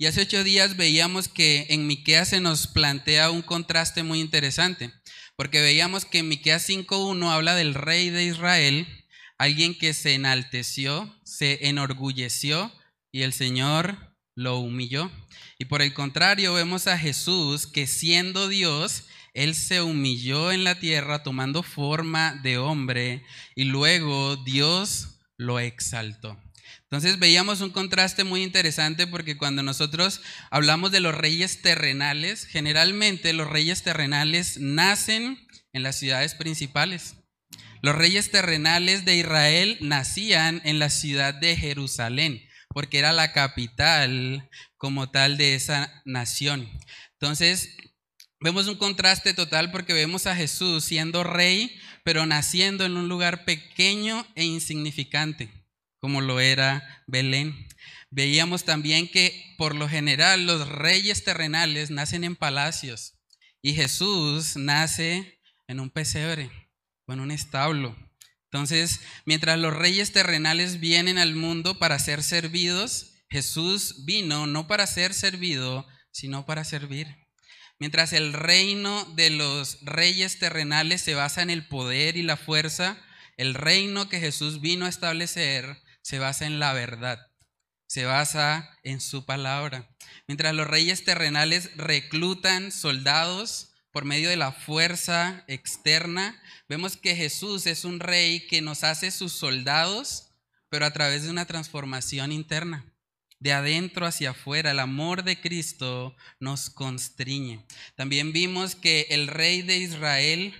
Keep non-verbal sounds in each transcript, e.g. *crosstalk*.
Y hace ocho días veíamos que en Miqueas se nos plantea un contraste muy interesante, porque veíamos que en Miqueas 5.1 habla del rey de Israel, alguien que se enalteció, se enorgulleció y el Señor lo humilló. Y por el contrario, vemos a Jesús que siendo Dios, Él se humilló en la tierra tomando forma de hombre y luego Dios lo exaltó. Entonces veíamos un contraste muy interesante porque cuando nosotros hablamos de los reyes terrenales, generalmente los reyes terrenales nacen en las ciudades principales. Los reyes terrenales de Israel nacían en la ciudad de Jerusalén, porque era la capital como tal de esa nación. Entonces, vemos un contraste total porque vemos a Jesús siendo rey, pero naciendo en un lugar pequeño e insignificante, como lo era Belén. Veíamos también que por lo general los reyes terrenales nacen en palacios y Jesús nace en un pesebre o en un establo. Entonces, mientras los reyes terrenales vienen al mundo para ser servidos, Jesús vino no para ser servido, sino para servir. Mientras el reino de los reyes terrenales se basa en el poder y la fuerza, el reino que Jesús vino a establecer se basa en la verdad, se basa en su palabra. Mientras los reyes terrenales reclutan soldados por medio de la fuerza externa, vemos que Jesús es un rey que nos hace sus soldados, pero a través de una transformación interna de adentro hacia afuera, el amor de Cristo nos constriñe. También vimos que el rey de Israel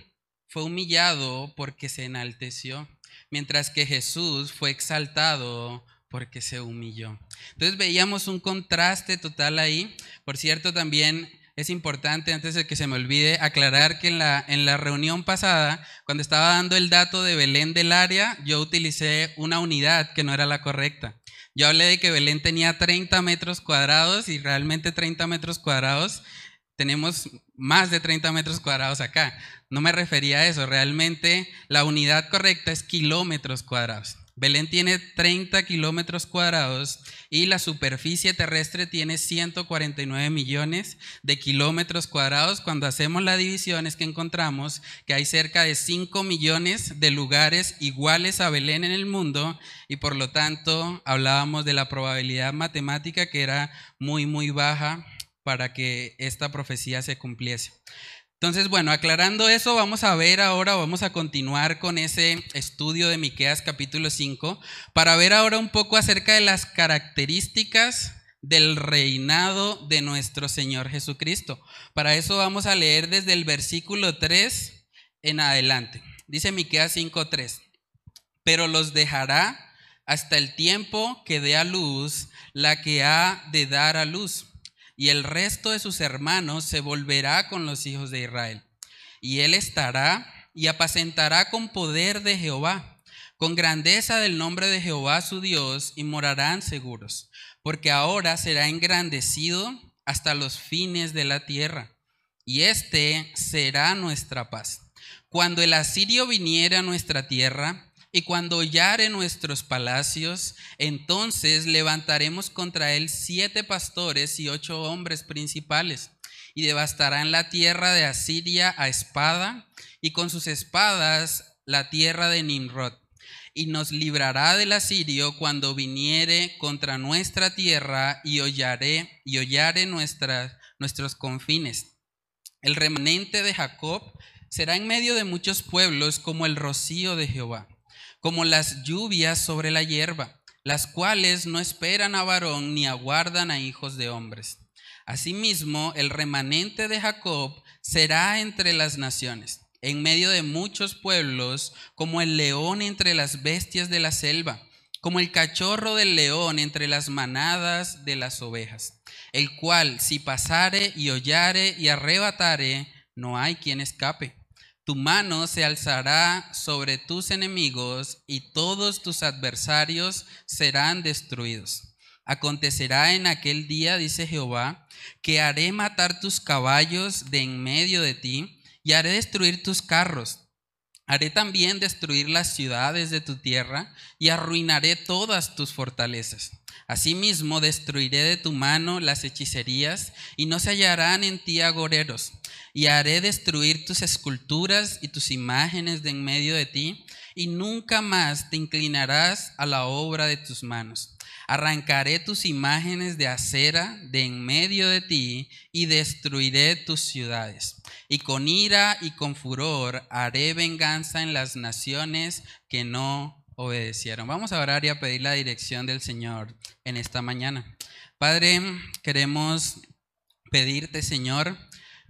fue humillado porque se enalteció, mientras que Jesús fue exaltado porque se humilló. Entonces veíamos un contraste total ahí. Por cierto, también es importante, antes de que se me olvide, aclarar que en la, en la reunión pasada, cuando estaba dando el dato de Belén del área, yo utilicé una unidad que no era la correcta. Yo hablé de que Belén tenía 30 metros cuadrados y realmente 30 metros cuadrados tenemos más de 30 metros cuadrados acá. No me refería a eso, realmente la unidad correcta es kilómetros cuadrados. Belén tiene 30 kilómetros cuadrados y la superficie terrestre tiene 149 millones de kilómetros cuadrados. Cuando hacemos la división es que encontramos que hay cerca de 5 millones de lugares iguales a Belén en el mundo y por lo tanto hablábamos de la probabilidad matemática que era muy, muy baja para que esta profecía se cumpliese. Entonces, bueno, aclarando eso, vamos a ver ahora, vamos a continuar con ese estudio de Miqueas capítulo 5 para ver ahora un poco acerca de las características del reinado de nuestro Señor Jesucristo. Para eso vamos a leer desde el versículo 3 en adelante. Dice Miqueas 5:3. Pero los dejará hasta el tiempo que dé a luz la que ha de dar a luz y el resto de sus hermanos se volverá con los hijos de Israel. Y él estará y apacentará con poder de Jehová, con grandeza del nombre de Jehová su Dios, y morarán seguros, porque ahora será engrandecido hasta los fines de la tierra, y este será nuestra paz. Cuando el asirio viniera a nuestra tierra, y cuando hollare nuestros palacios, entonces levantaremos contra él siete pastores y ocho hombres principales, y devastarán la tierra de Asiria a espada, y con sus espadas la tierra de Nimrod. Y nos librará del asirio cuando viniere contra nuestra tierra y hollaré, y hollare nuestros confines. El remanente de Jacob será en medio de muchos pueblos como el rocío de Jehová como las lluvias sobre la hierba, las cuales no esperan a varón ni aguardan a hijos de hombres. Asimismo, el remanente de Jacob será entre las naciones, en medio de muchos pueblos, como el león entre las bestias de la selva, como el cachorro del león entre las manadas de las ovejas, el cual si pasare y hollare y arrebatare, no hay quien escape. Tu mano se alzará sobre tus enemigos y todos tus adversarios serán destruidos. Acontecerá en aquel día, dice Jehová, que haré matar tus caballos de en medio de ti y haré destruir tus carros. Haré también destruir las ciudades de tu tierra y arruinaré todas tus fortalezas. Asimismo, destruiré de tu mano las hechicerías y no se hallarán en ti agoreros. Y haré destruir tus esculturas y tus imágenes de en medio de ti, y nunca más te inclinarás a la obra de tus manos. Arrancaré tus imágenes de acera de en medio de ti y destruiré tus ciudades. Y con ira y con furor haré venganza en las naciones que no obedecieron. Vamos a orar y a pedir la dirección del Señor en esta mañana. Padre, queremos pedirte, Señor,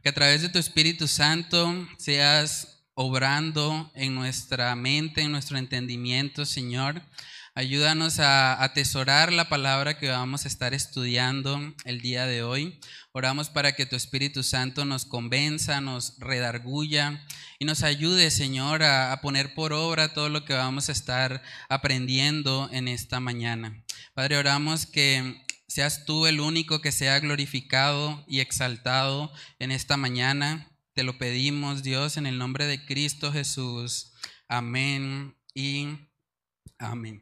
que a través de tu Espíritu Santo seas obrando en nuestra mente, en nuestro entendimiento, Señor Ayúdanos a atesorar la palabra que vamos a estar estudiando el día de hoy. Oramos para que tu Espíritu Santo nos convenza, nos redarguya y nos ayude, Señor, a, poner por obra todo lo que vamos a estar aprendiendo en esta mañana. Padre, oramos que seas tú el único que sea glorificado y exaltado en esta mañana. Te lo pedimos, Dios, en el nombre de Cristo Jesús. Amén y amén.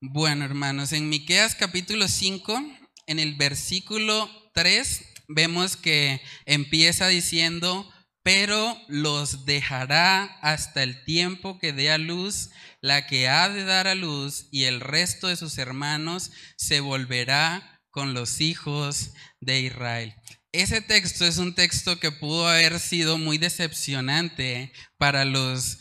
Bueno, hermanos, en Miqueas capítulo 5, en el versículo 3, vemos que empieza diciendo, pero los dejará hasta el tiempo que dé a luz la que ha de dar a luz, y el resto de sus hermanos se volverá con los hijos de Israel. Ese texto es un texto que pudo haber sido muy decepcionante para los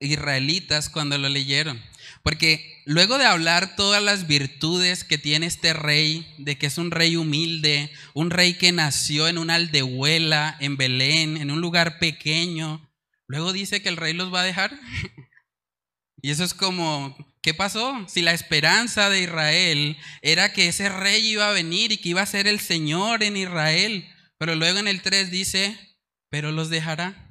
israelitas cuando lo leyeron. Porque luego de hablar todas las virtudes que tiene este rey, de que es un rey humilde, un rey que nació en una aldehuela, en Belén, en un lugar pequeño, luego dice que el rey los va a dejar. *laughs* Y eso es como, ¿qué pasó? Si la esperanza de Israel era que ese rey iba a venir y que iba a ser el Señor en Israel, pero luego en el 3 dice, pero los dejará.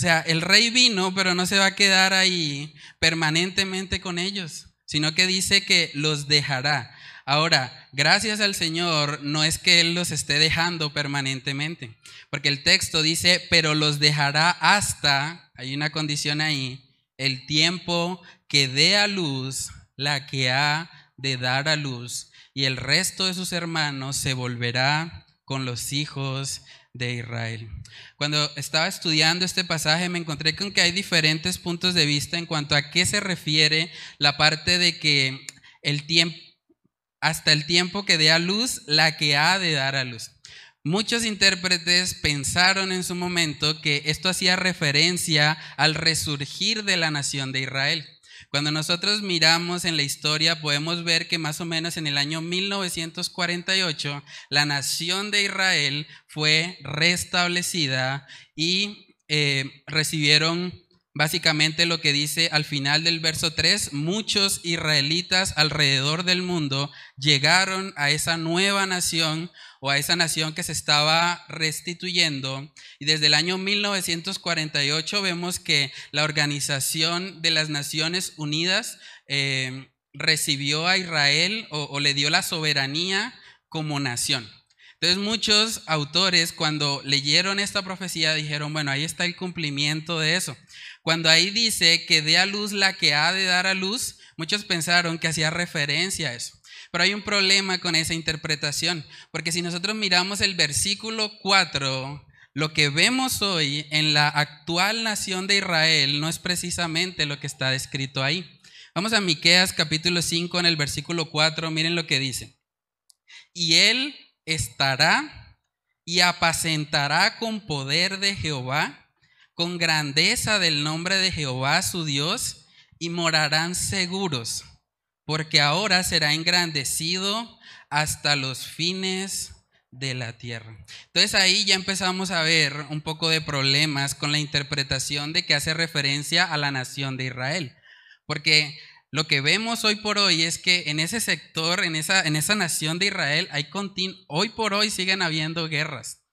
O sea, el rey vino, pero no se va a quedar ahí permanentemente con ellos, sino que dice que los dejará. Ahora, gracias al Señor, no es que Él los esté dejando permanentemente, porque el texto dice, pero los dejará hasta, hay una condición ahí, el tiempo que dé a luz la que ha de dar a luz, y el resto de sus hermanos se volverá con los hijos de Israel. Cuando estaba estudiando este pasaje me encontré con que hay diferentes puntos de vista en cuanto a qué se refiere la parte de que el tiempo, hasta el tiempo que dé a luz, la que ha de dar a luz. Muchos intérpretes pensaron en su momento que esto hacía referencia al resurgir de la nación de Israel. Cuando nosotros miramos en la historia podemos ver que más o menos en el año 1948 la nación de Israel fue restablecida y eh, recibieron básicamente lo que dice al final del verso 3, muchos israelitas alrededor del mundo llegaron a esa nueva nación o a esa nación que se estaba restituyendo. Y desde el año 1948 vemos que la Organización de las Naciones Unidas eh, recibió a Israel o le dio la soberanía como nación. Entonces muchos autores cuando leyeron esta profecía dijeron, bueno, ahí está el cumplimiento de eso. Cuando ahí dice que dé a luz la que ha de dar a luz, muchos pensaron que hacía referencia a eso. Pero hay un problema con esa interpretación, porque si nosotros miramos el versículo 4, lo que vemos hoy en la actual nación de Israel no es precisamente lo que está descrito ahí. Vamos a Miqueas capítulo 5 en el versículo 4, miren lo que dice. Y él estará y apacentará con poder de Jehová, con grandeza del nombre de Jehová su Dios, y morarán seguros porque ahora será engrandecido hasta los fines de la tierra. Entonces ahí ya empezamos a ver un poco de problemas con la interpretación de que hace referencia a la nación de Israel. Porque lo que vemos hoy por hoy es que en ese sector, en esa, en esa nación de Israel, hay hoy por hoy siguen habiendo guerras.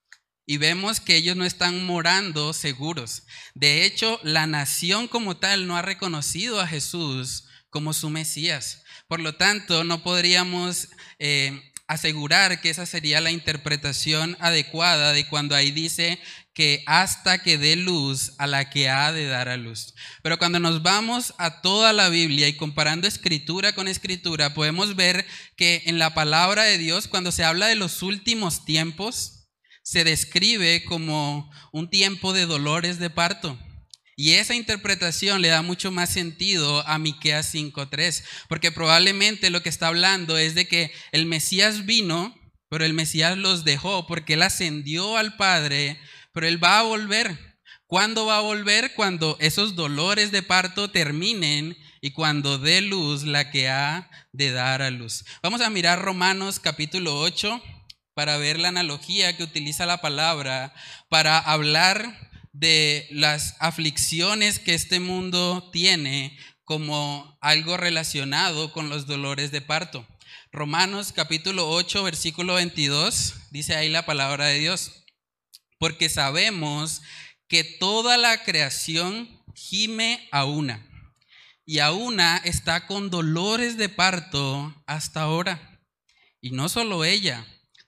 Y vemos que ellos no están morando seguros. De hecho, la nación como tal no ha reconocido a Jesús como su Mesías. Por lo tanto, no podríamos eh, asegurar que esa sería la interpretación adecuada de cuando ahí dice que hasta que dé luz a la que ha de dar a luz. Pero cuando nos vamos a toda la Biblia y comparando escritura con escritura, podemos ver que en la palabra de Dios, cuando se habla de los últimos tiempos, se describe como un tiempo de dolores de parto. Y esa interpretación le da mucho más sentido a Miqueas 5:3, porque probablemente lo que está hablando es de que el Mesías vino, pero el Mesías los dejó porque él ascendió al Padre, pero él va a volver. ¿Cuándo va a volver? Cuando esos dolores de parto terminen y cuando dé luz la que ha de dar a luz. Vamos a mirar Romanos capítulo 8 para ver la analogía que utiliza la palabra para hablar de las aflicciones que este mundo tiene como algo relacionado con los dolores de parto. Romanos capítulo 8, versículo 22, dice ahí la palabra de Dios, porque sabemos que toda la creación gime a una, y a una está con dolores de parto hasta ahora. Y no solo ella,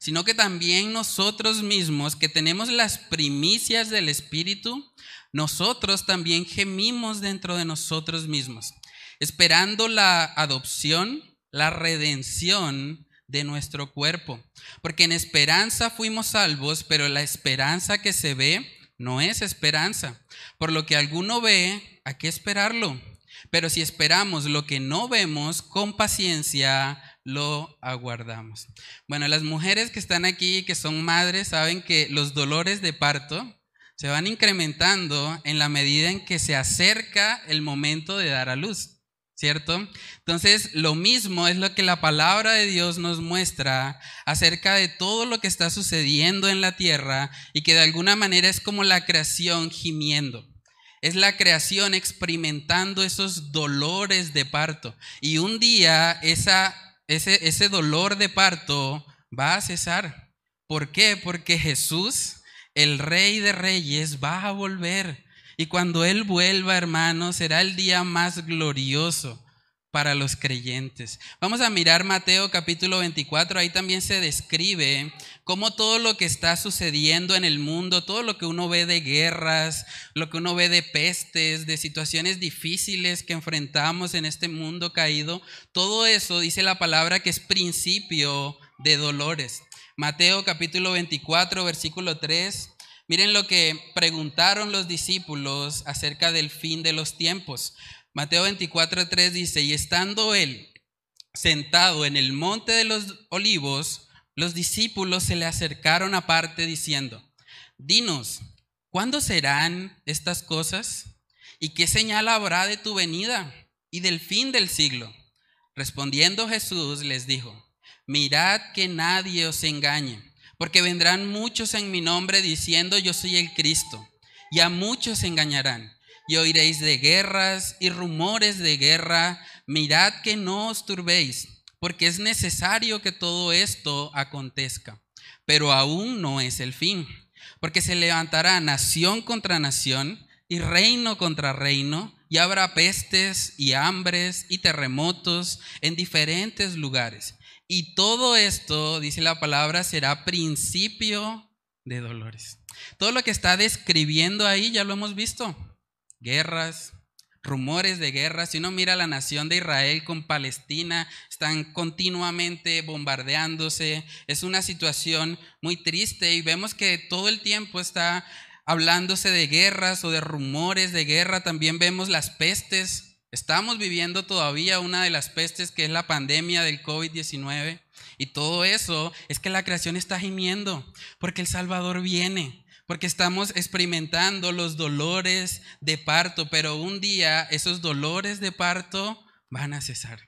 sino que también nosotros mismos que tenemos las primicias del Espíritu, nosotros también gemimos dentro de nosotros mismos, esperando la adopción, la redención de nuestro cuerpo. Porque en esperanza fuimos salvos, pero la esperanza que se ve no es esperanza. Por lo que alguno ve, hay que esperarlo. Pero si esperamos lo que no vemos, con paciencia lo aguardamos. Bueno, las mujeres que están aquí, que son madres, saben que los dolores de parto se van incrementando en la medida en que se acerca el momento de dar a luz, ¿cierto? Entonces, lo mismo es lo que la palabra de Dios nos muestra acerca de todo lo que está sucediendo en la tierra y que de alguna manera es como la creación gimiendo. Es la creación experimentando esos dolores de parto. Y un día esa ese, dolor de parto va a cesar. ¿Por qué? Porque Jesús, el Rey de Reyes, va a volver. Y cuando Él vuelva, hermanos, será el día más glorioso para los creyentes. Vamos a mirar Mateo capítulo 24, ahí también se describe cómo todo lo que está sucediendo en el mundo, todo lo que uno ve de guerras, lo que uno ve de pestes, de situaciones difíciles que enfrentamos en este mundo caído, todo eso dice la palabra que es principio de dolores. Mateo capítulo 24, versículo 3. Miren lo que preguntaron los discípulos acerca del fin de los tiempos. Mateo 24:3 dice, y estando él sentado en el monte de los olivos, los discípulos se le acercaron aparte diciendo, dinos, ¿cuándo serán estas cosas? ¿Y qué señal habrá de tu venida y del fin del siglo? Respondiendo Jesús les dijo, mirad que nadie os engañe, porque vendrán muchos en mi nombre diciendo yo soy el Cristo, y a muchos engañarán y oiréis de guerras y rumores de guerra. Mirad que no os turbéis, porque es necesario que todo esto acontezca. Pero aún no es el fin, porque se levantará nación contra nación y reino contra reino, y habrá pestes y hambres y terremotos en diferentes lugares. Y todo esto, dice la palabra, será principio de dolores. Todo lo que está describiendo ahí ya lo hemos visto guerras, rumores de guerra. Si uno mira la nación de Israel con Palestina, están continuamente bombardeándose. Es una situación muy triste y vemos que todo el tiempo está hablándose de guerras o de rumores de guerra. También vemos las pestes. Estamos viviendo todavía una de las pestes que es la pandemia del COVID-19. Y todo eso es que la creación está gimiendo porque el Salvador viene porque estamos experimentando los dolores de parto, pero un día esos dolores de parto van a cesar.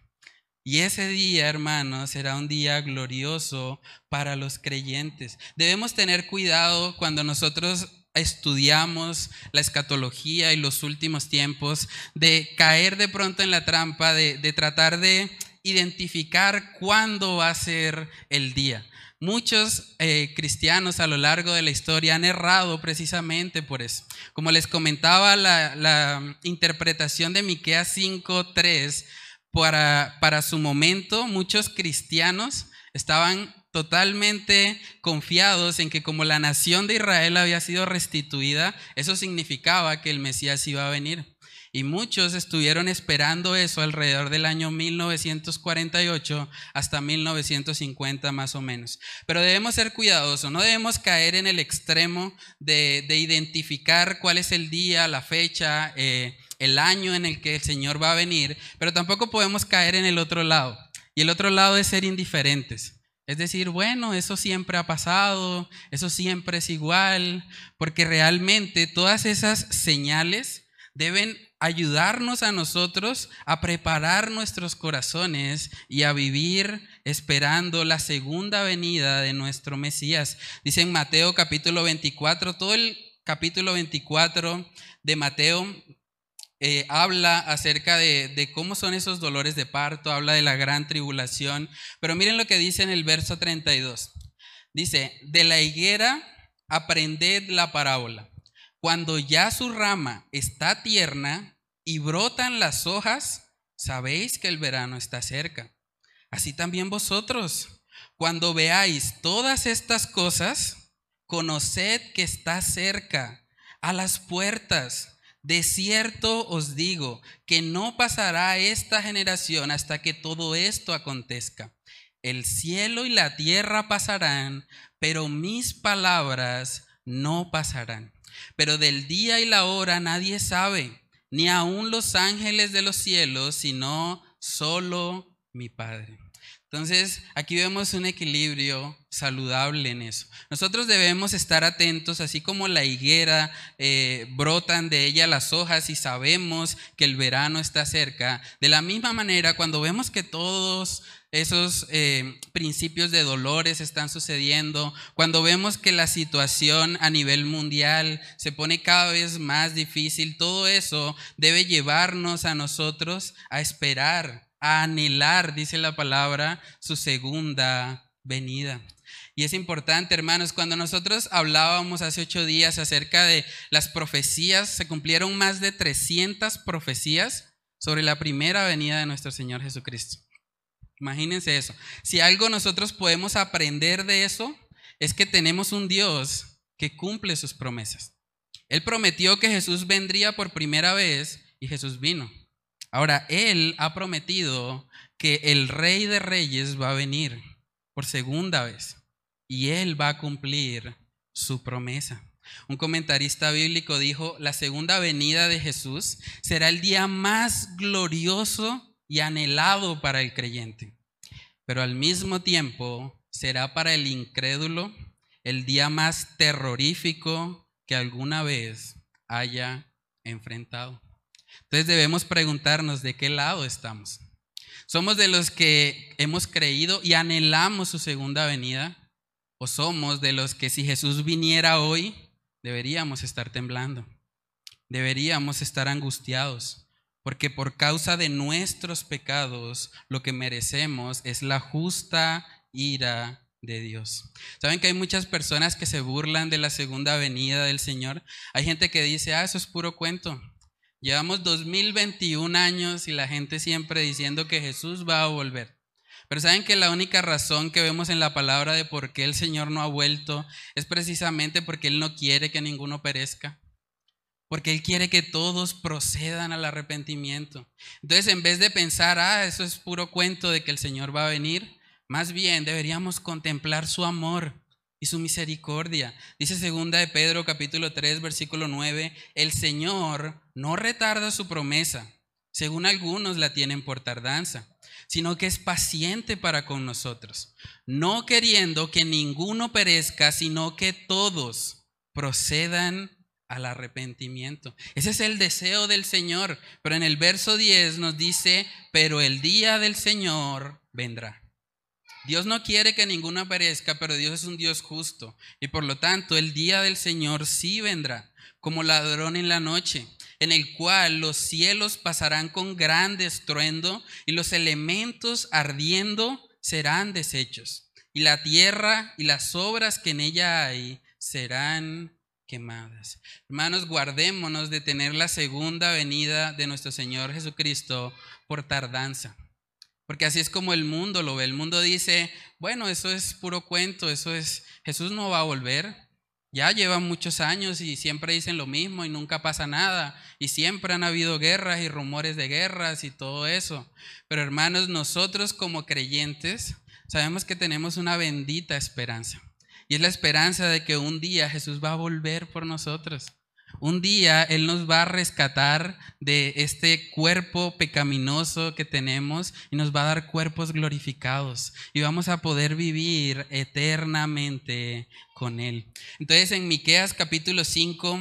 Y ese día, hermanos, será un día glorioso para los creyentes. Debemos tener cuidado cuando nosotros estudiamos la escatología y los últimos tiempos, de caer de pronto en la trampa, de, de tratar de identificar cuándo va a ser el día. Muchos eh, cristianos a lo largo de la historia han errado precisamente por eso. Como les comentaba, la, interpretación de Miqueas 5.3, para, para su momento, muchos cristianos estaban totalmente confiados en que como la nación de Israel había sido restituida, eso significaba que el Mesías iba a venir. Y muchos estuvieron esperando eso alrededor del año 1948 hasta 1950 más o menos. Pero debemos ser cuidadosos, no debemos caer en el extremo de, identificar cuál es el día, la fecha, eh, el año en el que el Señor va a venir, pero tampoco podemos caer en el otro lado. Y el otro lado es ser indiferentes. Es decir, bueno, eso siempre ha pasado, eso siempre es igual, porque realmente todas esas señales deben ayudarnos a nosotros a preparar nuestros corazones y a vivir esperando la segunda venida de nuestro Mesías. Dice en Mateo capítulo 24, todo el capítulo 24 de Mateo eh, habla acerca de, de, cómo son esos dolores de parto, habla de la gran tribulación, pero miren lo que dice en el verso 32. Dice, de la higuera aprended la parábola. Cuando ya su rama está tierna y brotan las hojas, sabéis que el verano está cerca. Así también vosotros, cuando veáis todas estas cosas, conoced que está cerca, a las puertas. De cierto os digo que no pasará esta generación hasta que todo esto acontezca. El cielo y la tierra pasarán, pero mis palabras no pasarán. Pero del día y la hora nadie sabe, ni aun los ángeles de los cielos, sino solo mi Padre. Entonces, aquí vemos un equilibrio saludable en eso. Nosotros debemos estar atentos, así como la higuera eh, brotan de ella las hojas y sabemos que el verano está cerca. De la misma manera, cuando vemos que todos esos eh, principios de dolores están sucediendo, cuando vemos que la situación a nivel mundial se pone cada vez más difícil, todo eso debe llevarnos a nosotros a esperar, a anhelar, dice la palabra, su segunda venida. Y es importante, hermanos, cuando nosotros hablábamos hace ocho días acerca de las profecías, se cumplieron más de 300 profecías sobre la primera venida de nuestro Señor Jesucristo. Imagínense eso. Si algo nosotros podemos aprender de eso, es que tenemos un Dios que cumple sus promesas. Él prometió que Jesús vendría por primera vez y Jesús vino. Ahora, Él ha prometido que el Rey de Reyes va a venir por segunda vez y Él va a cumplir su promesa. Un comentarista bíblico dijo, la segunda venida de Jesús será el día más glorioso y anhelado para el creyente. Pero al mismo tiempo será para el incrédulo el día más terrorífico que alguna vez haya enfrentado. Entonces debemos preguntarnos de qué lado estamos. ¿Somos de los que hemos creído y anhelamos su segunda venida? ¿O somos de los que si Jesús viniera hoy, deberíamos estar temblando? Deberíamos estar angustiados porque por causa de nuestros pecados lo que merecemos es la justa ira de Dios. ¿Saben que hay muchas personas que se burlan de la segunda venida del Señor? Hay gente que dice, ah, eso es puro cuento. Llevamos 2021 años y la gente siempre diciendo que Jesús va a volver. Pero saben que la única razón que vemos en la palabra de por qué el Señor no ha vuelto es precisamente porque Él no quiere que ninguno perezca porque Él quiere que todos procedan al arrepentimiento. Entonces, en vez de pensar, ah, eso es puro cuento de que el Señor va a venir, más bien deberíamos contemplar su amor y su misericordia. Dice segunda de Pedro capítulo 3 versículo 9, el Señor no retarda su promesa, según algunos la tienen por tardanza, sino que es paciente para con nosotros, no queriendo que ninguno perezca, sino que todos procedan al arrepentimiento. Ese es el deseo del Señor. Pero en el verso 10 nos dice, pero el día del Señor vendrá. Dios no quiere que ninguno perezca, pero Dios es un Dios justo. Y por lo tanto, el día del Señor sí vendrá, como ladrón en la noche, en el cual los cielos pasarán con gran estruendo y los elementos ardiendo serán deshechos. Y la tierra y las obras que en ella hay serán quemadas. Hermanos, guardémonos de tener la segunda venida de nuestro Señor Jesucristo por tardanza. Porque así es como el mundo lo ve. El mundo dice, bueno, eso es puro cuento, eso es, Jesús no va a volver. Ya llevan muchos años y siempre dicen lo mismo y nunca pasa nada. Y siempre han habido guerras y rumores de guerras y todo eso. Pero hermanos, nosotros como creyentes sabemos que tenemos una bendita esperanza. Y es la esperanza de que un día Jesús va a volver por nosotros. Un día Él nos va a rescatar de este cuerpo pecaminoso que tenemos y nos va a dar cuerpos glorificados y vamos a poder vivir eternamente con Él. Entonces en Miqueas capítulo 5,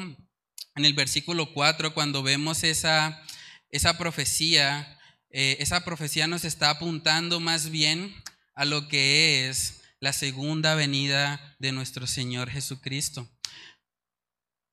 en el versículo 4, cuando vemos esa, esa profecía, eh, esa profecía nos está apuntando más bien a lo que es la segunda venida de nuestro Señor Jesucristo.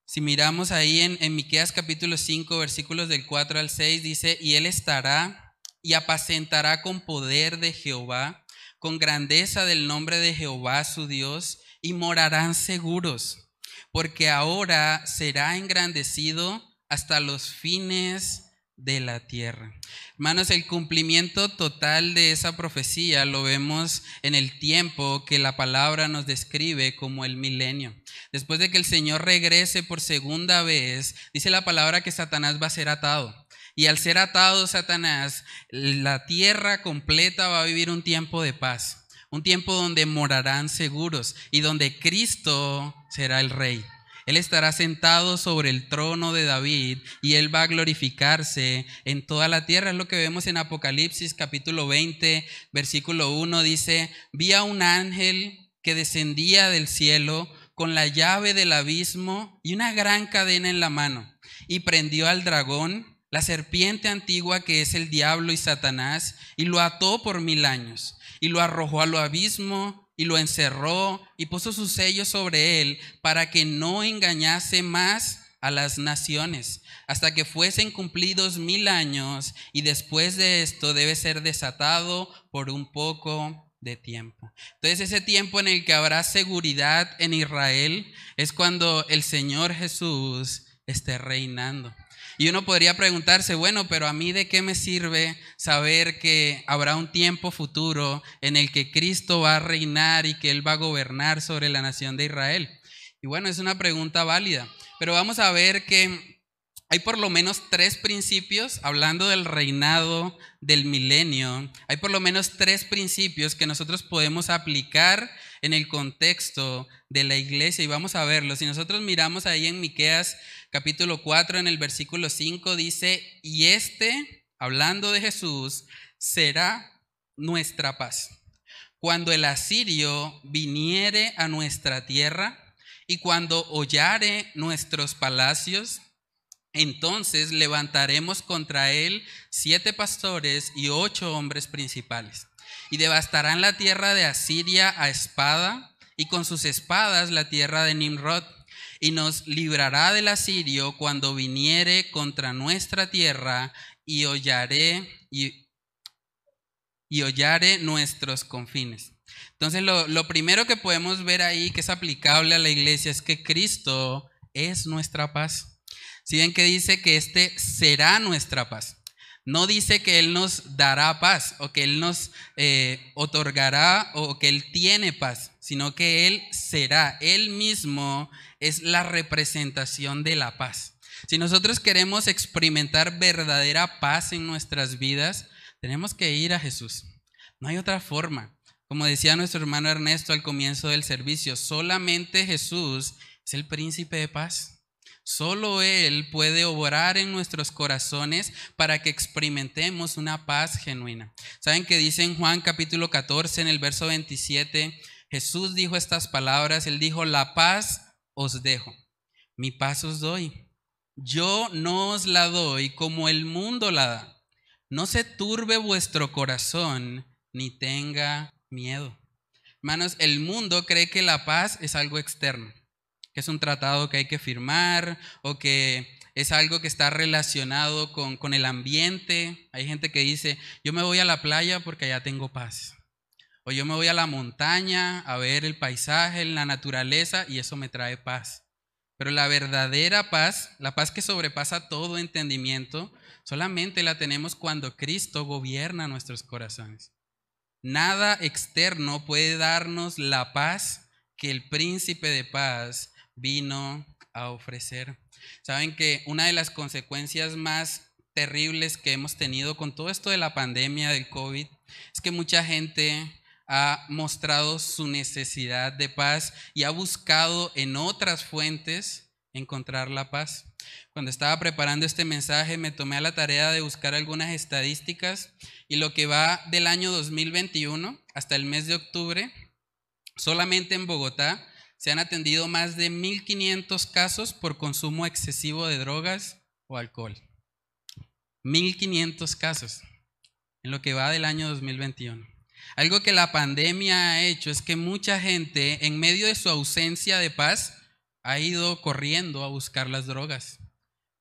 Si miramos ahí en, en Miqueas capítulo 5, versículos del 4 al 6, dice, y él estará y apacentará con poder de Jehová, con grandeza del nombre de Jehová su Dios, y morarán seguros, porque ahora será engrandecido hasta los fines de la tierra. Hermanos, el cumplimiento total de esa profecía lo vemos en el tiempo que la palabra nos describe como el milenio. Después de que el Señor regrese por segunda vez, dice la palabra que Satanás va a ser atado. Y al ser atado Satanás, la tierra completa va a vivir un tiempo de paz, un tiempo donde morarán seguros y donde Cristo será el rey. Él estará sentado sobre el trono de David y él va a glorificarse en toda la tierra. Es lo que vemos en Apocalipsis capítulo 20, versículo 1. Dice, vi a un ángel que descendía del cielo con la llave del abismo y una gran cadena en la mano y prendió al dragón, la serpiente antigua que es el diablo y Satanás, y lo ató por mil años y lo arrojó al abismo y lo encerró y puso su sello sobre él para que no engañase más a las naciones, hasta que fuesen cumplidos mil años, y después de esto debe ser desatado por un poco de tiempo. Entonces ese tiempo en el que habrá seguridad en Israel es cuando el Señor Jesús esté reinando. Y uno podría preguntarse, bueno, pero a mí de qué me sirve saber que habrá un tiempo futuro en el que Cristo va a reinar y que Él va a gobernar sobre la nación de Israel. Y bueno, es una pregunta válida, pero vamos a ver que hay por lo menos tres principios, hablando del reinado del milenio, hay por lo menos tres principios que nosotros podemos aplicar en el contexto de la iglesia y vamos a verlo. Si nosotros miramos ahí en Miqueas capítulo 4, en el versículo 5, dice, y este, hablando de Jesús, será nuestra paz. Cuando el asirio viniere a nuestra tierra y cuando hollare nuestros palacios, entonces levantaremos contra él siete pastores y ocho hombres principales, y devastarán la tierra de Asiria a espada, y con sus espadas la tierra de Nimrod y nos librará del asirio cuando viniere contra nuestra tierra y hollaré, y, y nuestros confines. Entonces lo, lo primero que podemos ver ahí que es aplicable a la iglesia es que Cristo es nuestra paz. Si ven que dice que este será nuestra paz. No dice que Él nos dará paz o que Él nos eh, otorgará o que Él tiene paz, sino que Él será. Él mismo es la representación de la paz. Si nosotros queremos experimentar verdadera paz en nuestras vidas, tenemos que ir a Jesús. No hay otra forma. Como decía nuestro hermano Ernesto al comienzo del servicio, solamente Jesús es el príncipe de paz. Solo Él puede obrar en nuestros corazones para que experimentemos una paz genuina. ¿Saben que dice en Juan capítulo 14 en el verso 27? Jesús dijo estas palabras, Él dijo, la paz os dejo, mi paz os doy. Yo no os la doy como el mundo la da. No se turbe vuestro corazón ni tenga miedo. Hermanos, el mundo cree que la paz es algo externo es un tratado que hay que firmar o que es algo que está relacionado con, con, el ambiente. Hay gente que dice, yo me voy a la playa porque allá tengo paz. O yo me voy a la montaña a ver el paisaje, la naturaleza y eso me trae paz. Pero la verdadera paz, la paz que sobrepasa todo entendimiento, Solamente la tenemos cuando Cristo gobierna nuestros corazones. Nada externo puede darnos la paz que el príncipe de paz vino a ofrecer. Saben que una de las consecuencias más terribles que hemos tenido con todo esto de la pandemia del COVID es que mucha gente ha mostrado su necesidad de paz y ha buscado en otras fuentes encontrar la paz. Cuando estaba preparando este mensaje me tomé a la tarea de buscar algunas estadísticas y lo que va del año 2021 hasta el mes de octubre, solamente en Bogotá se han atendido más de 1.500 casos por consumo excesivo de drogas o alcohol. 1.500 casos en lo que va del año 2021. Algo que la pandemia ha hecho es que mucha gente, en medio de su ausencia de paz, ha ido corriendo a buscar las drogas,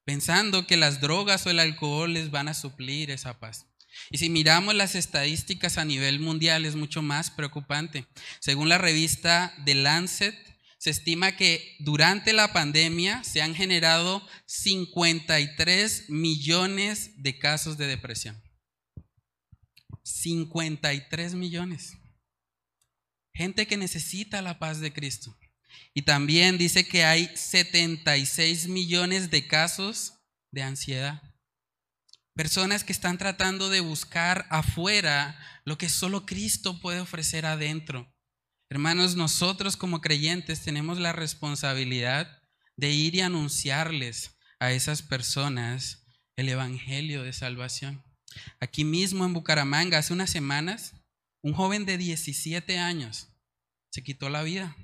pensando que las drogas o el alcohol les van a suplir esa paz. Y si miramos las estadísticas a nivel mundial es mucho más preocupante. Según la revista The Lancet, se estima que durante la pandemia se han generado 53 millones de casos de depresión. 53 millones. Gente que necesita la paz de Cristo. Y también dice que hay 76 millones de casos de ansiedad. Personas que están tratando de buscar afuera lo que solo Cristo puede ofrecer adentro. Hermanos, nosotros como creyentes tenemos la responsabilidad de ir y anunciarles a esas personas el Evangelio de salvación. Aquí mismo en Bucaramanga, hace unas semanas, un joven de 17 años se quitó la vida.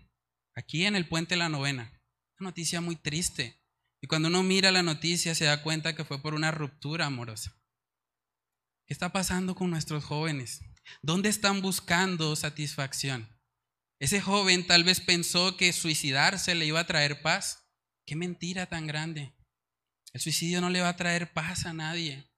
Aquí en el puente la novena. Noticia muy triste. Y cuando uno mira la noticia se da cuenta que fue por una ruptura amorosa. ¿Qué está pasando con nuestros jóvenes? ¿Dónde están buscando satisfacción? Ese joven tal vez pensó que suicidarse le iba a traer paz. Qué mentira tan grande. El suicidio no le va a traer paz a nadie.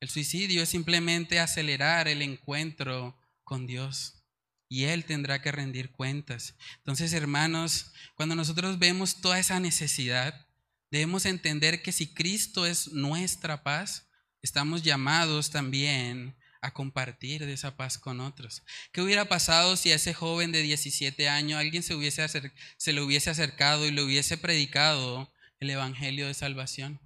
El suicidio es simplemente acelerar el encuentro con Dios y Él tendrá que rendir cuentas. Entonces, hermanos, cuando nosotros vemos toda esa necesidad, debemos entender que si Cristo es nuestra paz, estamos llamados también a compartir de esa paz con otros. ¿Qué hubiera pasado si a ese joven de 17 años alguien se, se le hubiese acercado y le hubiese predicado el Evangelio de Salvación?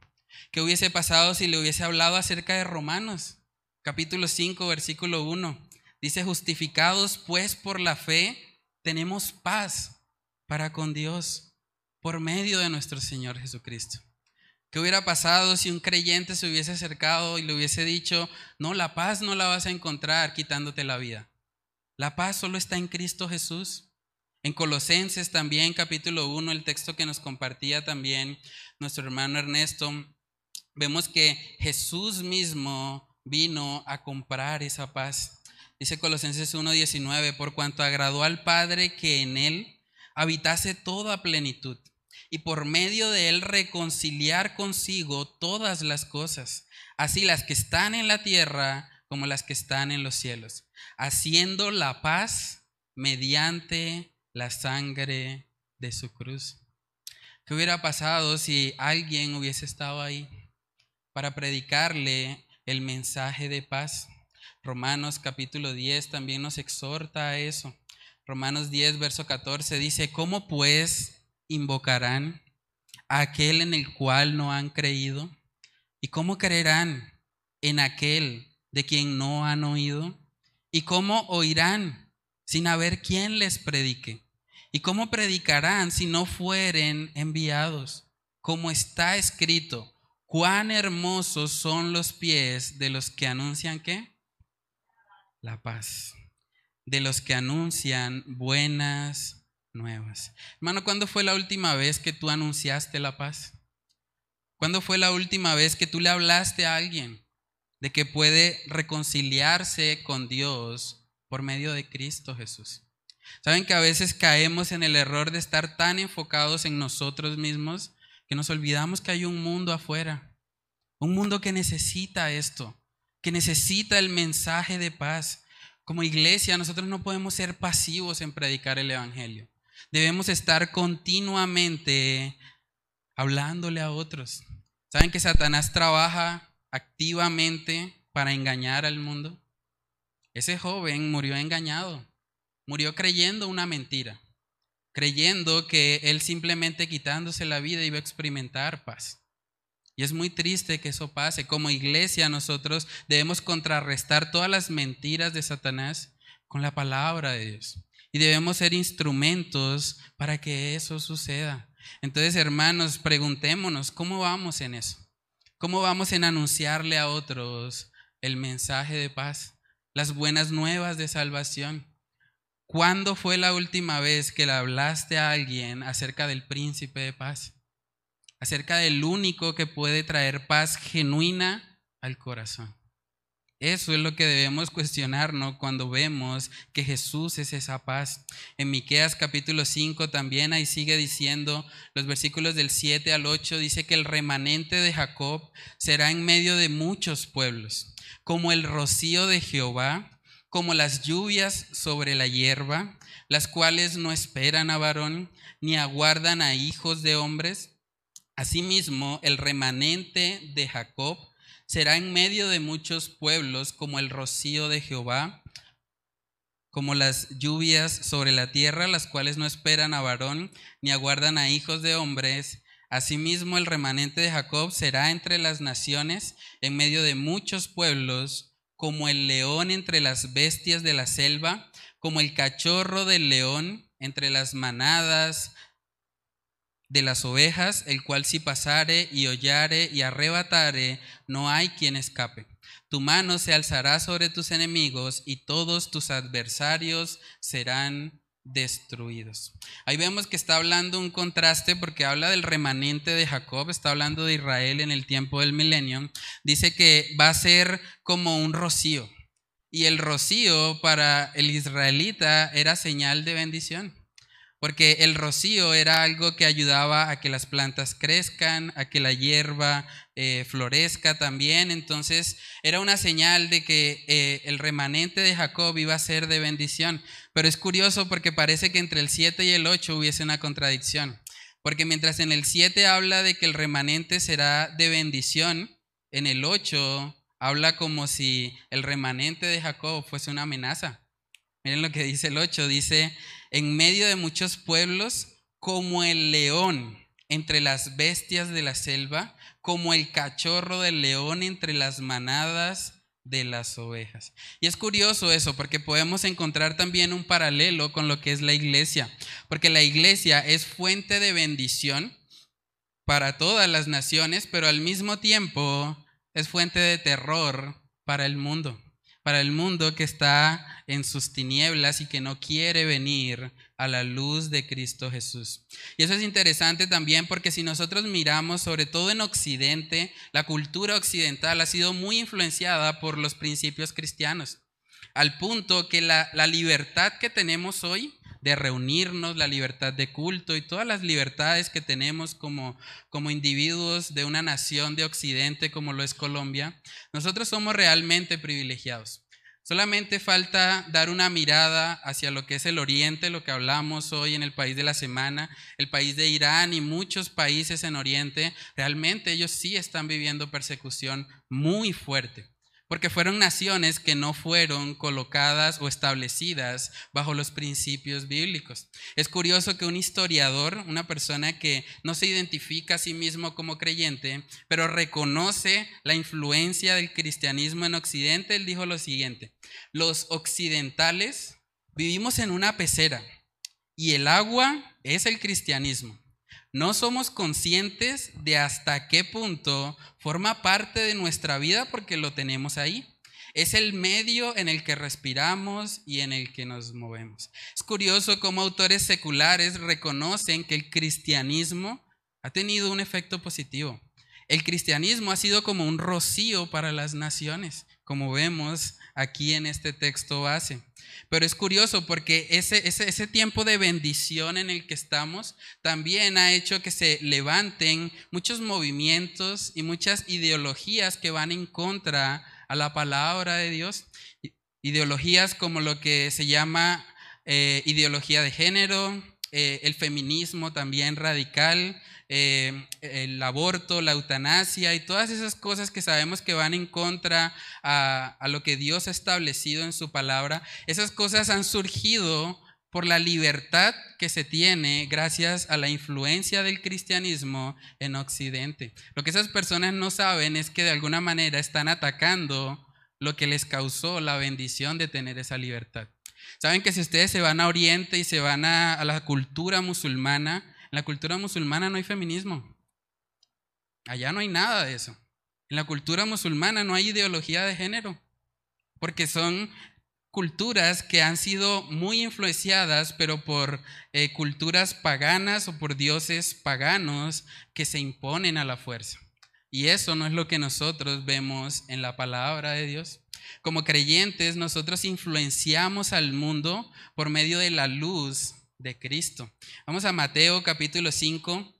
¿Qué hubiese pasado si le hubiese hablado acerca de Romanos, capítulo 5, versículo 1? Dice, justificados pues por la fe, tenemos paz para con Dios por medio de nuestro Señor Jesucristo. ¿Qué hubiera pasado si un creyente se hubiese acercado y le hubiese dicho, no, la paz no la vas a encontrar quitándote la vida? La paz solo está en Cristo Jesús. En Colosenses también, capítulo 1, el texto que nos compartía también nuestro hermano Ernesto, vemos que Jesús mismo vino a comprar esa paz. Dice Colosenses 1:19, por cuanto agradó al Padre que en él habitase toda plenitud y por medio de él reconciliar consigo todas las cosas, así las que están en la tierra como las que están en los cielos, haciendo la paz mediante la sangre de su cruz. ¿Qué hubiera pasado si alguien hubiese estado ahí? para predicarle el mensaje de paz. Romanos capítulo 10 también nos exhorta a eso. Romanos 10, verso 14 dice, ¿cómo pues invocarán a aquel en el cual no han creído? ¿Y cómo creerán en aquel de quien no han oído? ¿Y cómo oirán sin haber quien les predique? ¿Y cómo predicarán si no fueren enviados? Como está escrito, Cuán hermosos son los pies de los que anuncian qué? La paz. De los que anuncian buenas nuevas. Hermano, ¿cuándo fue la última vez que tú anunciaste la paz? ¿Cuándo fue la última vez que tú le hablaste a alguien de que puede reconciliarse con Dios por medio de Cristo Jesús? Saben que a veces caemos en el error de estar tan enfocados en nosotros mismos que nos olvidamos que hay un mundo afuera, un mundo que necesita esto, que necesita el mensaje de paz. Como iglesia nosotros no podemos ser pasivos en predicar el Evangelio. Debemos estar continuamente hablándole a otros. Saben que Satanás trabaja activamente para engañar al mundo? Ese joven murió engañado, murió creyendo una mentira, creyendo que él simplemente quitándose la vida iba a experimentar paz. Y es muy triste que eso pase. Como iglesia nosotros debemos contrarrestar todas las mentiras de Satanás con la palabra de Dios. Y debemos ser instrumentos para que eso suceda. Entonces, hermanos, preguntémonos, ¿cómo vamos en eso? ¿Cómo vamos en anunciarle a otros el mensaje de paz, las buenas nuevas de salvación? ¿Cuándo fue la última vez que le hablaste a alguien acerca del príncipe de paz? Acerca del único que puede traer paz genuina al corazón. Eso es lo que debemos cuestionarnos cuando vemos que Jesús es esa paz. En Miqueas capítulo 5 también ahí sigue diciendo, los versículos del 7 al 8 dice que el remanente de Jacob será en medio de muchos pueblos, como el rocío de Jehová, como las lluvias sobre la hierba, las cuales no esperan a varón ni aguardan a hijos de hombres. Asimismo, el remanente de Jacob será en medio de muchos pueblos como el rocío de Jehová, como las lluvias sobre la tierra, las cuales no esperan a varón ni aguardan a hijos de hombres. Asimismo, el remanente de Jacob será entre las naciones, en medio de muchos pueblos, como el león entre las bestias de la selva, como el cachorro del león entre las manadas de las ovejas, el cual si pasare y hollare y arrebatare, no hay quien escape. Tu mano se alzará sobre tus enemigos y todos tus adversarios serán destruidos. Ahí vemos que está hablando un contraste porque habla del remanente de Jacob, está hablando de Israel en el tiempo del milenio. Dice que va a ser como un rocío. Y el rocío para el israelita era señal de bendición porque el rocío era algo que ayudaba a que las plantas crezcan, a que la hierba eh, florezca también. Entonces era una señal de que eh, el remanente de Jacob iba a ser de bendición. Pero es curioso porque parece que entre el 7 y el 8 hubiese una contradicción. Porque mientras en el 7 habla de que el remanente será de bendición, en el 8 habla como si el remanente de Jacob fuese una amenaza. Miren lo que dice el 8, dice, en medio de muchos pueblos, como el león entre las bestias de la selva, como el cachorro del león entre las manadas de las ovejas. Y es curioso eso, porque podemos encontrar también un paralelo con lo que es la iglesia, porque la iglesia es fuente de bendición para todas las naciones, pero al mismo tiempo es fuente de terror para el mundo para el mundo que está en sus tinieblas y que no quiere venir a la luz de Cristo Jesús. Y eso es interesante también porque si nosotros miramos, sobre todo en Occidente, la cultura occidental ha sido muy influenciada por los principios cristianos, al punto que la, la libertad que tenemos hoy de reunirnos, la libertad de culto y todas las libertades que tenemos como, como individuos de una nación de Occidente como lo es Colombia, nosotros somos realmente privilegiados. Solamente falta dar una mirada hacia lo que es el Oriente, lo que hablamos hoy en el país de la semana, el país de Irán y muchos países en Oriente, realmente ellos sí están viviendo persecución muy fuerte porque fueron naciones que no fueron colocadas o establecidas bajo los principios bíblicos. Es curioso que un historiador, una persona que no se identifica a sí mismo como creyente, pero reconoce la influencia del cristianismo en Occidente, él dijo lo siguiente, los occidentales vivimos en una pecera y el agua es el cristianismo no somos conscientes de hasta qué punto forma parte de nuestra vida porque lo tenemos ahí. Es el medio en el que respiramos y en el que nos movemos. Es curioso cómo autores seculares reconocen que el cristianismo ha tenido un efecto positivo. El cristianismo ha sido como un rocío para las naciones, como vemos aquí en este texto base. Pero es curioso porque ese, ese, tiempo de bendición en el que estamos también ha hecho que se levanten muchos movimientos y muchas ideologías que van en contra a la palabra de Dios. Ideologías como lo que se llama eh, ideología de género eh, el feminismo también radical, eh, el aborto, la eutanasia y todas esas cosas que sabemos que van en contra a, lo que Dios ha establecido en su palabra, esas cosas han surgido por la libertad que se tiene gracias a la influencia del cristianismo en Occidente. Lo que esas personas no saben es que de alguna manera están atacando lo que les causó la bendición de tener esa libertad. Saben que si ustedes se van a Oriente y se van a, la cultura musulmana, la cultura musulmana no hay feminismo. Allá no hay nada de eso. En la cultura musulmana no hay ideología de género, porque son culturas que han sido muy influenciadas, pero por eh, culturas paganas o por dioses paganos que se imponen a la fuerza. Y eso no es lo que nosotros vemos en la palabra de Dios. Como creyentes, nosotros influenciamos al mundo por medio de la luz de Cristo. Vamos a Mateo capítulo 5.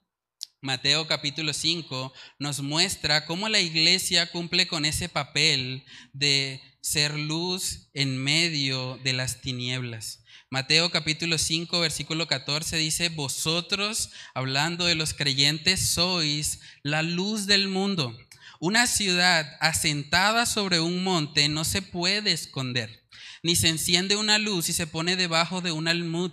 Mateo capítulo 5 nos muestra cómo la iglesia cumple con ese papel de ser luz en medio de las tinieblas. Mateo capítulo 5, versículo 14 dice, vosotros, hablando de los creyentes, sois la luz del mundo. Una ciudad asentada sobre un monte no se puede esconder, ni se enciende una luz y se pone debajo de un almud,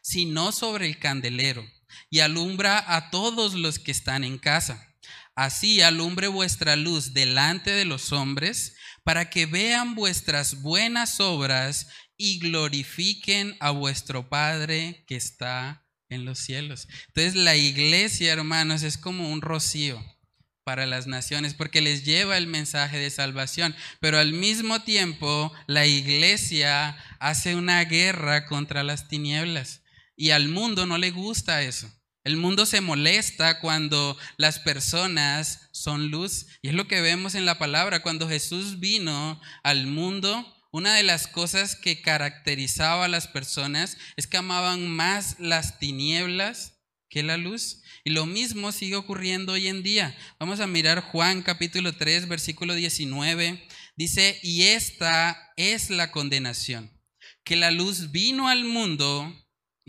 sino sobre el candelero, y alumbra a todos los que están en casa. Así alumbre vuestra luz delante de los hombres, para que vean vuestras buenas obras y glorifiquen a vuestro Padre que está en los cielos. Entonces la iglesia, hermanos, es como un rocío para las naciones porque les lleva el mensaje de salvación, pero al mismo tiempo la iglesia hace una guerra contra las tinieblas y al mundo no le gusta eso. El mundo se molesta cuando las personas son luz. Y es lo que vemos en la palabra. Cuando Jesús vino al mundo, una de las cosas que caracterizaba a las personas es que amaban más las tinieblas que la luz. Y lo mismo sigue ocurriendo hoy en día. Vamos a mirar Juan capítulo 3, versículo 19. Dice, y esta es la condenación, que la luz vino al mundo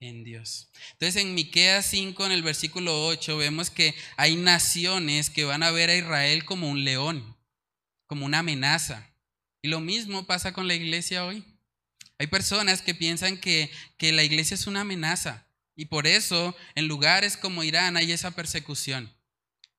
en Dios. Entonces en Miqueas 5 en el versículo 8 vemos que hay naciones que van a ver a Israel como un león, como una amenaza. Y lo mismo pasa con la iglesia hoy. Hay personas que piensan que, que la iglesia es una amenaza y por eso en lugares como Irán hay esa persecución.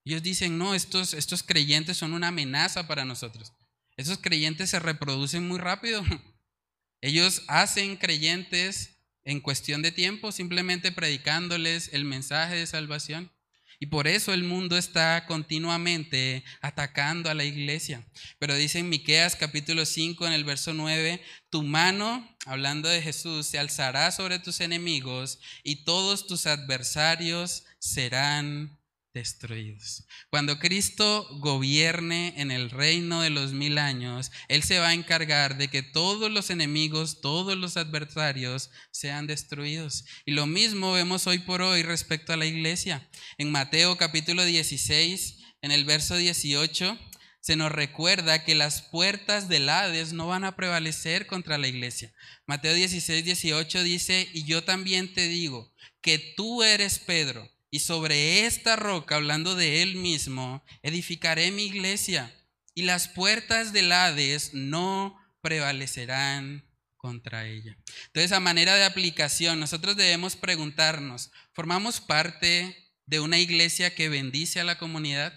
Ellos dicen, no, estos, estos creyentes son una amenaza para nosotros. Esos creyentes se reproducen muy rápido. *laughs* Ellos hacen creyentes en cuestión de tiempo, simplemente predicándoles el mensaje de salvación. Y por eso el mundo está continuamente atacando a la iglesia. Pero dice en Miqueas capítulo 5 en el verso 9, tu mano, hablando de Jesús, se alzará sobre tus enemigos y todos tus adversarios serán destruidos. Cuando Cristo gobierne en el reino de los mil años, Él se va a encargar de que todos los enemigos, todos los adversarios sean destruidos. Y lo mismo vemos hoy por hoy respecto a la iglesia. En Mateo capítulo 16, en el verso 18, se nos recuerda que las puertas del Hades no van a prevalecer contra la iglesia. Mateo 16, 18 dice, y yo también te digo que tú eres Pedro y sobre esta roca, hablando de él mismo, edificaré mi iglesia y las puertas del Hades no prevalecerán contra ella. Entonces, a manera de aplicación, nosotros debemos preguntarnos, ¿formamos parte de una iglesia que bendice a la comunidad?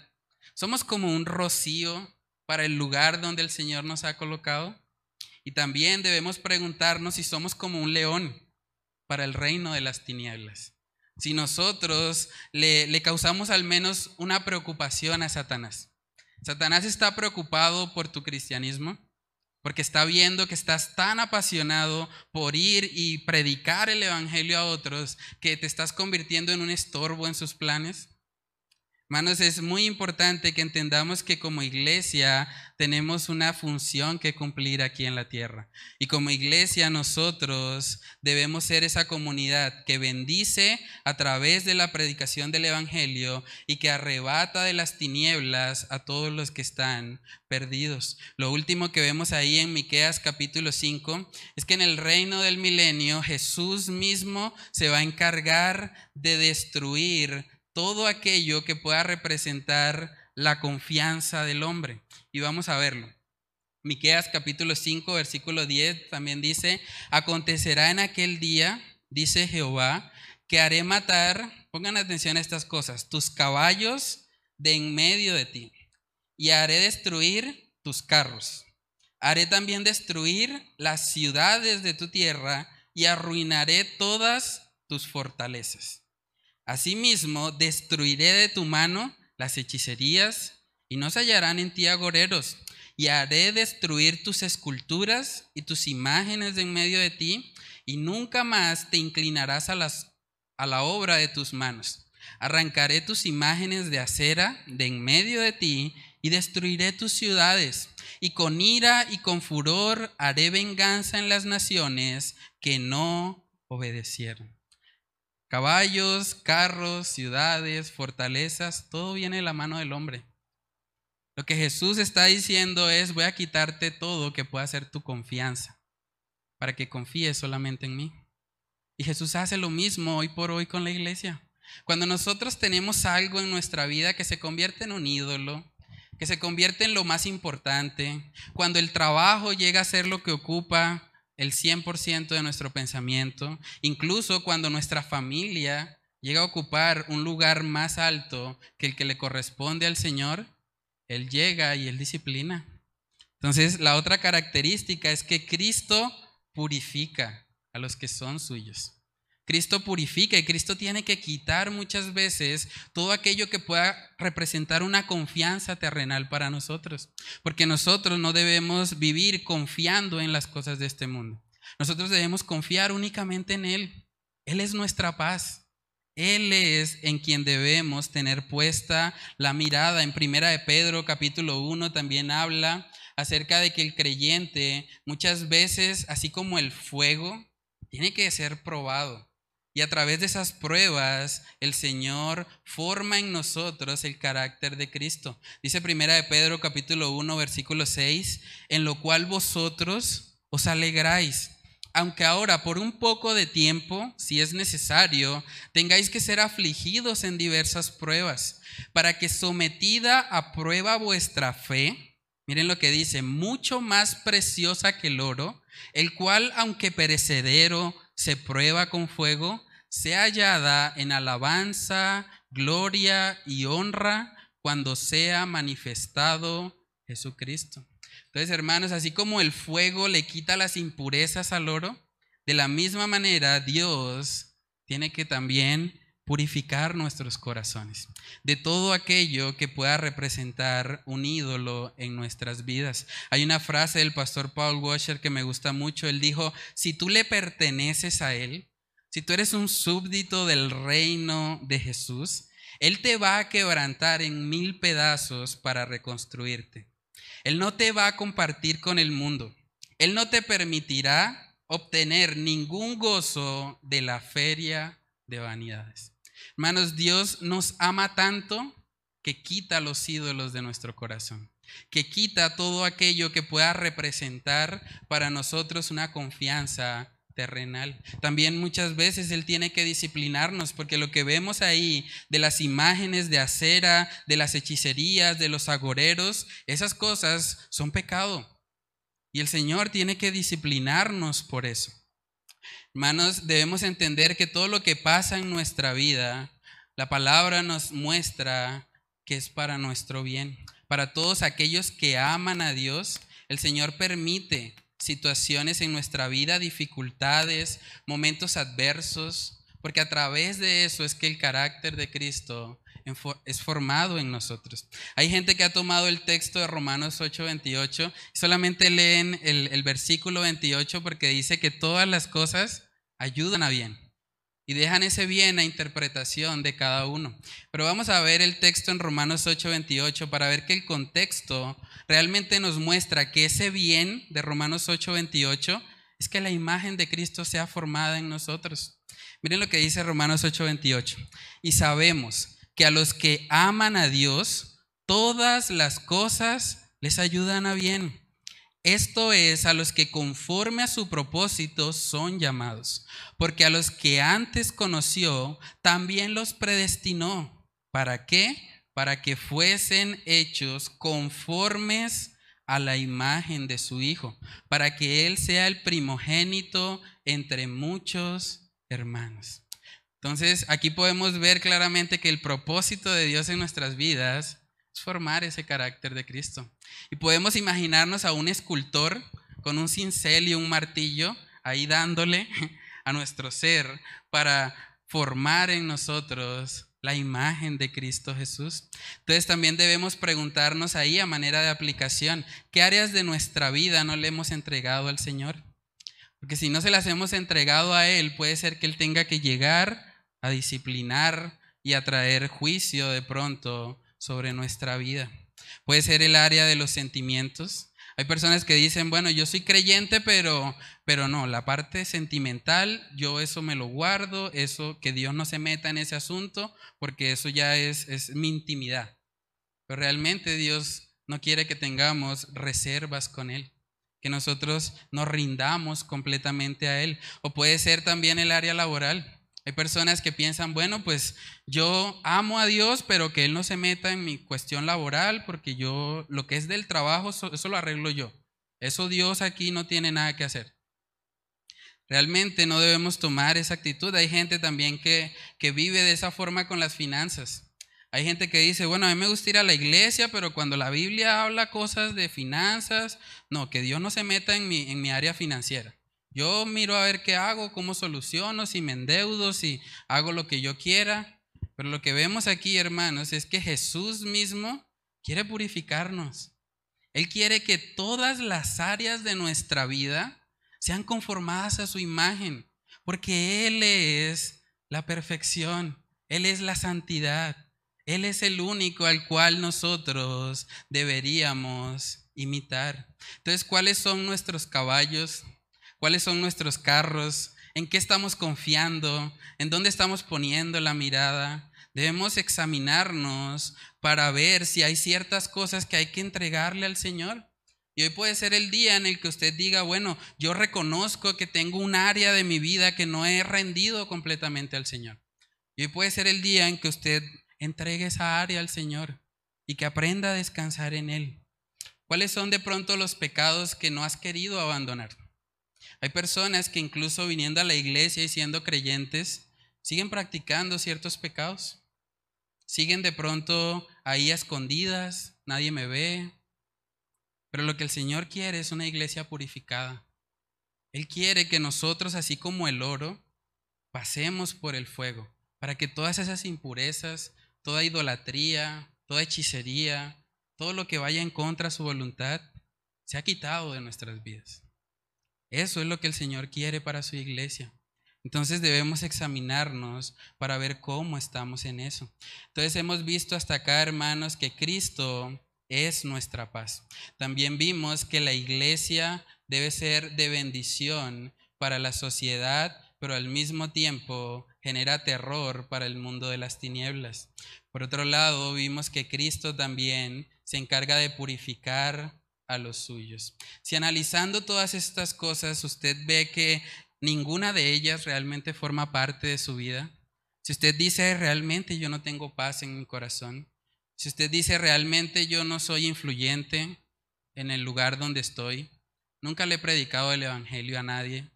¿Somos como un rocío para el lugar donde el Señor nos ha colocado? Y también debemos preguntarnos si somos como un león para el reino de las tinieblas si nosotros le, causamos al menos una preocupación a Satanás. Satanás está preocupado por tu cristianismo porque está viendo que estás tan apasionado por ir y predicar el Evangelio a otros que te estás convirtiendo en un estorbo en sus planes. Hermanos, es muy importante que entendamos que como iglesia tenemos una función que cumplir aquí en la tierra. Y como iglesia nosotros debemos ser esa comunidad que bendice a través de la predicación del Evangelio y que arrebata de las tinieblas a todos los que están perdidos. Lo último que vemos ahí en Miqueas capítulo 5 es que en el reino del milenio Jesús mismo se va a encargar de destruir todo aquello que pueda representar la confianza del hombre. Y vamos a verlo. Miqueas capítulo 5, versículo 10 también dice, acontecerá en aquel día, dice Jehová, que haré matar, pongan atención a estas cosas, tus caballos de en medio de ti, y haré destruir tus carros. Haré también destruir las ciudades de tu tierra y arruinaré todas tus fortalezas. Asimismo, destruiré de tu mano las hechicerías y no se hallarán en ti agoreros. Y haré destruir tus esculturas y tus imágenes de en medio de ti, y nunca más te inclinarás a, las, a la obra de tus manos. Arrancaré tus imágenes de acera de en medio de ti, y destruiré tus ciudades. Y con ira y con furor haré venganza en las naciones que no obedecieron. Caballos, carros, ciudades, fortalezas, todo viene de la mano del hombre. Lo que Jesús está diciendo es, voy a quitarte todo que pueda ser tu confianza, para que confíes solamente en mí. Y Jesús hace lo mismo hoy por hoy con la iglesia. Cuando nosotros tenemos algo en nuestra vida que se convierte en un ídolo, que se convierte en lo más importante, cuando el trabajo llega a ser lo que ocupa el 100% de nuestro pensamiento, incluso cuando nuestra familia llega a ocupar un lugar más alto que el que le corresponde al Señor, Él llega y Él disciplina. Entonces, la otra característica es que Cristo purifica a los que son suyos. Cristo purifica y Cristo tiene que quitar muchas veces todo aquello que pueda representar una confianza terrenal para nosotros. Porque nosotros no debemos vivir confiando en las cosas de este mundo. Nosotros debemos confiar únicamente en Él. Él es nuestra paz. Él es en quien debemos tener puesta la mirada. En Primera de Pedro capítulo 1 también habla acerca de que el creyente muchas veces, así como el fuego, tiene que ser probado. Y a través de esas pruebas, el Señor forma en nosotros el carácter de Cristo. Dice primera de Pedro capítulo 1 versículo 6, en lo cual vosotros os alegráis, aunque ahora por un poco de tiempo, si es necesario, tengáis que ser afligidos en diversas pruebas, para que sometida a prueba vuestra fe, miren lo que dice, mucho más preciosa que el oro, el cual aunque perecedero, se prueba con fuego, sea hallada en alabanza, gloria y honra cuando sea manifestado Jesucristo. Entonces, hermanos, así como el fuego le quita las impurezas al oro, de la misma manera Dios tiene que también purificar nuestros corazones de todo aquello que pueda representar un ídolo en nuestras vidas. Hay una frase del pastor Paul Washer que me gusta mucho. Él dijo, si tú le perteneces a Él, si tú eres un súbdito del reino de Jesús, Él te va a quebrantar en mil pedazos para reconstruirte. Él no te va a compartir con el mundo. Él no te permitirá obtener ningún gozo de la feria de vanidades. Hermanos, Dios nos ama tanto que quita los ídolos de nuestro corazón, que quita todo aquello que pueda representar para nosotros una confianza terrenal. También muchas veces Él tiene que disciplinarnos porque lo que vemos ahí de las imágenes de acera, de las hechicerías, de los agoreros, esas cosas son pecado. Y el Señor tiene que disciplinarnos por eso. Hermanos, debemos entender que todo lo que pasa en nuestra vida, la palabra nos muestra que es para nuestro bien. Para todos aquellos que aman a Dios, el Señor permite situaciones en nuestra vida, dificultades, momentos adversos, porque a través de eso es que el carácter de Cristo es formado en nosotros. Hay gente que ha tomado el texto de Romanos 8:28 y solamente leen el, el versículo 28 porque dice que todas las cosas ayudan a bien. y dejan ese bien a interpretación de cada uno. Pero vamos a ver el texto en Romanos 8:28 para ver que el contexto realmente nos muestra que ese bien de Romanos 8:28 es que la imagen de Cristo sea formada en nosotros. Miren lo que dice Romanos 8:28. Y sabemos que a los que aman a Dios, todas las cosas les ayudan a bien esto es a los que conforme a su propósito son llamados, porque a los que antes conoció, también los predestinó. ¿Para qué? Para que fuesen hechos conformes a la imagen de su Hijo, para que Él sea el primogénito entre muchos hermanos. Entonces, aquí podemos ver claramente que el propósito de Dios en nuestras vidas es formar ese carácter de Cristo. Y podemos imaginarnos a un escultor con un cincel y un martillo ahí dándole *laughs* a nuestro ser para formar en nosotros la imagen de Cristo Jesús. Entonces también debemos preguntarnos ahí a manera de aplicación, ¿qué áreas de nuestra vida no le hemos entregado al Señor? Porque si no se las hemos entregado a Él, puede ser que Él tenga que llegar a disciplinar y a traer juicio de pronto sobre nuestra vida. Puede ser el área de los sentimientos. Hay personas que dicen, bueno, yo soy creyente, pero, pero no, la parte sentimental, yo eso me lo guardo, eso que Dios no se meta en ese asunto, porque eso ya es, es mi intimidad. Pero realmente Dios no quiere que tengamos reservas con Él, que nosotros nos rindamos completamente a Él. O puede ser también el área laboral. Hay personas que piensan, bueno, pues yo amo a Dios, pero que Él no se meta en mi cuestión laboral, porque yo lo que es del trabajo, eso, lo arreglo yo. Eso Dios aquí no tiene nada que hacer. Realmente no debemos tomar esa actitud. Hay gente también que, que vive de esa forma con las finanzas. Hay gente que dice, bueno, a mí me gusta ir a la iglesia, pero cuando la Biblia habla cosas de finanzas, no, que Dios no se meta en mi, en mi área financiera. Yo miro a ver qué hago, cómo soluciono, si me endeudo, si hago lo que yo quiera. Pero lo que vemos aquí, hermanos, es que Jesús mismo quiere purificarnos. Él quiere que todas las áreas de nuestra vida sean conformadas a su imagen, porque Él es la perfección, Él es la santidad, Él es el único al cual nosotros deberíamos imitar. Entonces, ¿cuáles son nuestros caballos? Cuáles son nuestros carros, en qué estamos confiando, en dónde estamos poniendo la mirada. Debemos examinarnos para ver si hay ciertas cosas que hay que entregarle al Señor. Y hoy puede ser el día en el que usted diga, bueno, yo reconozco que tengo un área de mi vida que no he rendido completamente al Señor. Y hoy puede ser el día en que usted entregue esa área al Señor y que aprenda a descansar en Él. ¿Cuáles son de pronto los pecados que no has querido abandonar? Hay personas que incluso viniendo a la iglesia y siendo creyentes, siguen practicando ciertos pecados. Siguen de pronto ahí escondidas, nadie me ve. Pero lo que el Señor quiere es una iglesia purificada. Él quiere que nosotros, así como el oro, pasemos por el fuego, para que todas esas impurezas, toda idolatría, toda hechicería, todo lo que vaya en contra de su voluntad, sea quitado de nuestras vidas. Eso es lo que el Señor quiere para su iglesia. Entonces debemos examinarnos para ver cómo estamos en eso. Entonces hemos visto hasta acá, hermanos, que Cristo es nuestra paz. También vimos que la iglesia debe ser de bendición para la sociedad, pero al mismo tiempo genera terror para el mundo de las tinieblas. Por otro lado, vimos que Cristo también se encarga de purificar a los suyos. Si analizando todas estas cosas usted ve que ninguna de ellas realmente forma parte de su vida, si usted dice realmente yo no tengo paz en mi corazón, si usted dice realmente yo no soy influyente en el lugar donde estoy, nunca le he predicado el Evangelio a nadie,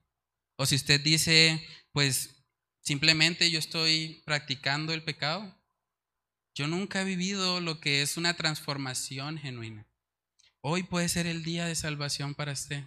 o si usted dice pues simplemente yo estoy practicando el pecado, yo nunca he vivido lo que es una transformación genuina. Hoy puede ser el día de salvación para usted.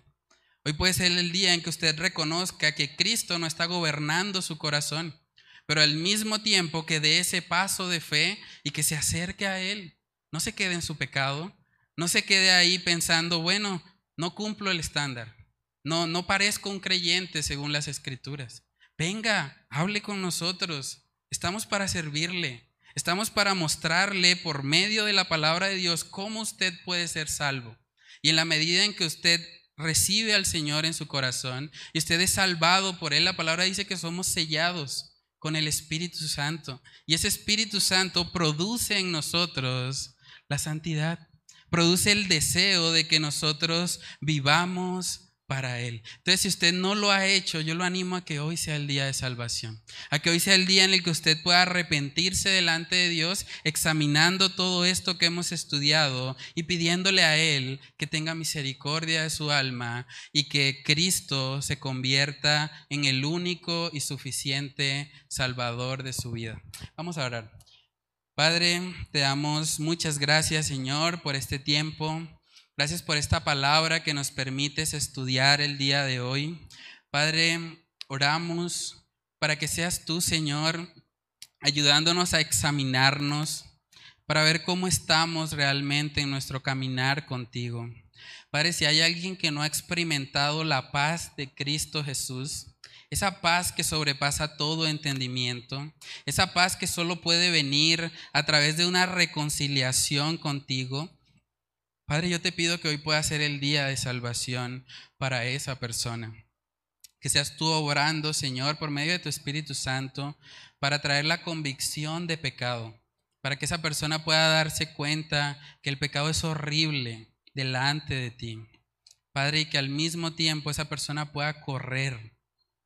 Hoy puede ser el día en que usted reconozca que Cristo no está gobernando su corazón, pero al mismo tiempo que dé ese paso de fe y que se acerque a Él. No se quede en su pecado, no se quede ahí pensando, bueno, no cumplo el estándar, no, no parezco un creyente según las escrituras, venga, hable con nosotros. Estamos para servirle. Estamos para mostrarle por medio de la palabra de Dios cómo usted puede ser salvo. Y en la medida en que usted recibe al Señor en su corazón y usted es salvado por Él, la palabra dice que somos sellados con el Espíritu Santo. Y ese Espíritu Santo produce en nosotros la santidad, produce el deseo de que nosotros vivamos para Él. Entonces, si usted no lo ha hecho, yo lo animo a que hoy sea el día de salvación, a que hoy sea el día en el que usted pueda arrepentirse delante de Dios, examinando todo esto que hemos estudiado y pidiéndole a Él que tenga misericordia de su alma y que Cristo se convierta en el único y suficiente Salvador de su vida. Vamos a orar. Padre, te damos muchas gracias, Señor, por este tiempo. Gracias por esta palabra que nos permites estudiar el día de hoy. Padre, oramos para que seas tú, Señor, ayudándonos a examinarnos, para ver cómo estamos realmente en nuestro caminar contigo. Padre, si hay alguien que no ha experimentado la paz de Cristo Jesús, esa paz que sobrepasa todo entendimiento, esa paz que solo puede venir a través de una reconciliación contigo, Padre, yo te pido que hoy pueda ser el día de salvación para esa persona. Que seas tú obrando, Señor, por medio de tu Espíritu Santo, para traer la convicción de pecado, para que esa persona pueda darse cuenta que el pecado es horrible delante de ti. Padre, y que al mismo tiempo esa persona pueda correr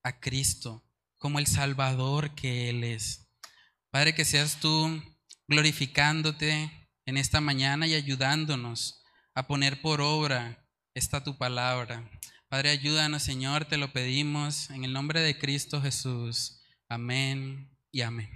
a Cristo como el Salvador que Él es. Padre, que seas tú glorificándote en esta mañana y ayudándonos a poner por obra esta tu palabra. Padre, ayúdanos, Señor, te lo pedimos en el nombre de Cristo Jesús. Amén y amén.